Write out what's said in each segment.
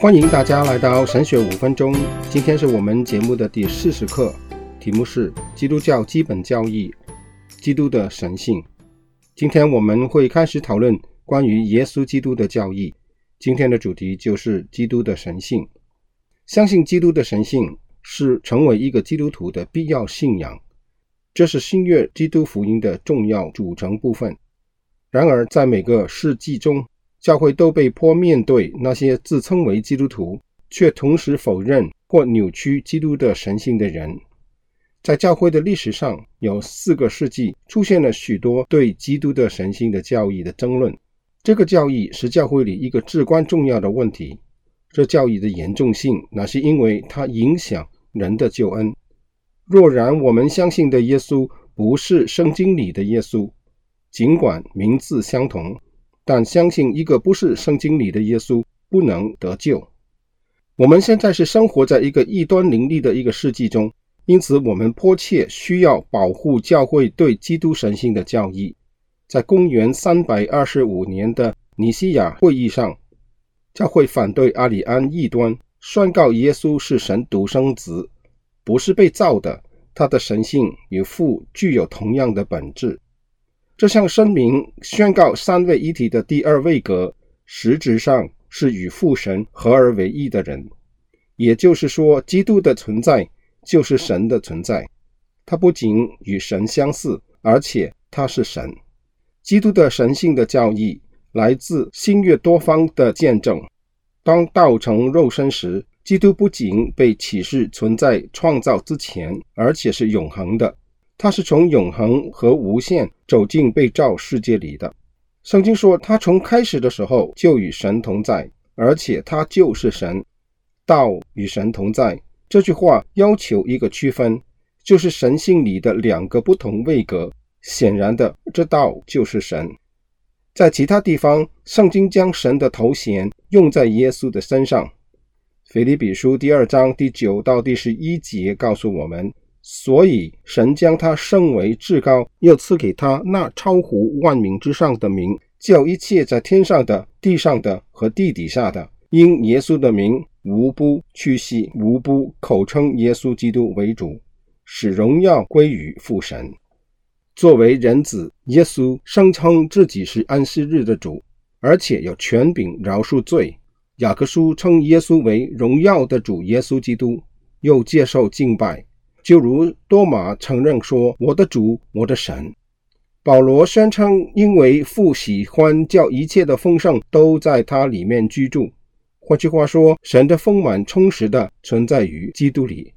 欢迎大家来到神学五分钟。今天是我们节目的第四十课，题目是基督教基本教义：基督的神性。今天我们会开始讨论关于耶稣基督的教义。今天的主题就是基督的神性。相信基督的神性是成为一个基督徒的必要信仰，这是新约基督福音的重要组成部分。然而，在每个世纪中，教会都被迫面对那些自称为基督徒，却同时否认或扭曲基督的神性的人。在教会的历史上，有四个世纪出现了许多对基督的神性的教义的争论。这个教义是教会里一个至关重要的问题。这教义的严重性，那是因为它影响人的救恩。若然我们相信的耶稣不是圣经里的耶稣，尽管名字相同。但相信一个不是圣经里的耶稣不能得救。我们现在是生活在一个异端林立的一个世纪中，因此我们迫切需要保护教会对基督神性的教义。在公元三百二十五年的尼西亚会议上，教会反对阿里安异端，宣告耶稣是神独生子，不是被造的，他的神性与父具有同样的本质。这项声明宣告三位一体的第二位格，实质上是与父神合而为一的人。也就是说，基督的存在就是神的存在。他不仅与神相似，而且他是神。基督的神性的教义来自新约多方的见证。当道成肉身时，基督不仅被启示存在创造之前，而且是永恒的。他是从永恒和无限走进被造世界里的。圣经说，他从开始的时候就与神同在，而且他就是神。道与神同在这句话要求一个区分，就是神性里的两个不同位格。显然的，这道就是神。在其他地方，圣经将神的头衔用在耶稣的身上。腓立比书第二章第九到第十一节告诉我们。所以，神将他升为至高，又赐给他那超乎万名之上的名，叫一切在天上的、地上的和地底下的，因耶稣的名，无不屈膝，无不口称耶稣基督为主，使荣耀归于父神。作为人子，耶稣声称自己是安息日的主，而且有权柄饶恕罪。雅各书称耶稣为荣耀的主耶稣基督，又接受敬拜。就如多马承认说：“我的主，我的神。”保罗宣称，因为父喜欢叫一切的丰盛都在他里面居住。换句话说，神的丰满充实的存在于基督里。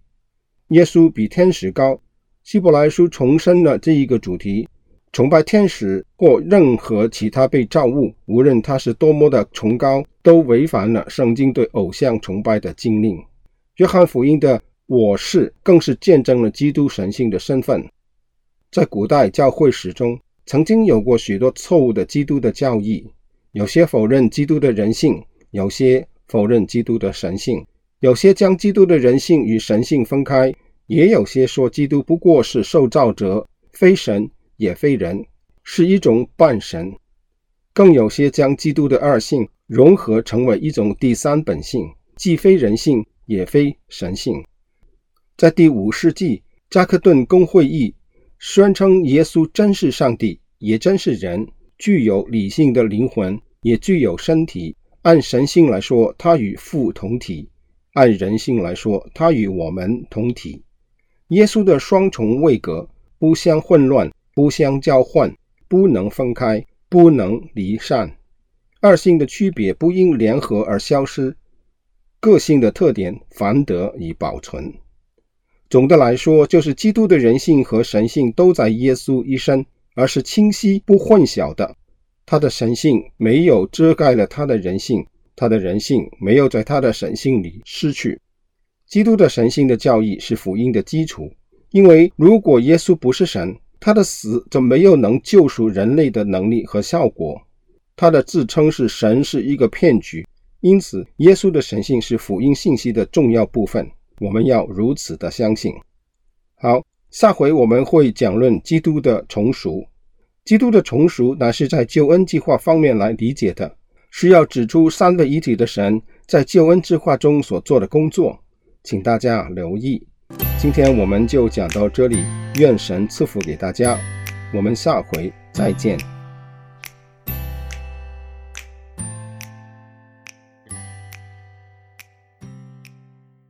耶稣比天使高。希伯来书重申了这一个主题：崇拜天使或任何其他被造物，无论他是多么的崇高，都违反了圣经对偶像崇拜的禁令。约翰福音的。我是更是见证了基督神性的身份。在古代教会史中，曾经有过许多错误的基督的教义，有些否认基督的人性，有些否认基督的神性，有些将基督的人性与神性分开，也有些说基督不过是受造者，非神也非人，是一种半神，更有些将基督的二性融合成为一种第三本性，既非人性也非神性。在第五世纪，加克顿公会议宣称耶稣真是上帝，也真是人，具有理性的灵魂，也具有身体。按神性来说，他与父同体；按人性来说，他与我们同体。耶稣的双重位格不相混乱，不相交换，不能分开，不能离散。二性的区别不因联合而消失，个性的特点反得以保存。总的来说，就是基督的人性和神性都在耶稣一身，而是清晰不混淆的。他的神性没有遮盖了他的人性，他的人性没有在他的神性里失去。基督的神性的教义是福音的基础，因为如果耶稣不是神，他的死就没有能救赎人类的能力和效果。他的自称是神是一个骗局，因此耶稣的神性是福音信息的重要部分。我们要如此的相信。好，下回我们会讲论基督的重赎。基督的重赎乃是在救恩计划方面来理解的，是要指出三位一体的神在救恩计划中所做的工作，请大家留意。今天我们就讲到这里，愿神赐福给大家，我们下回再见。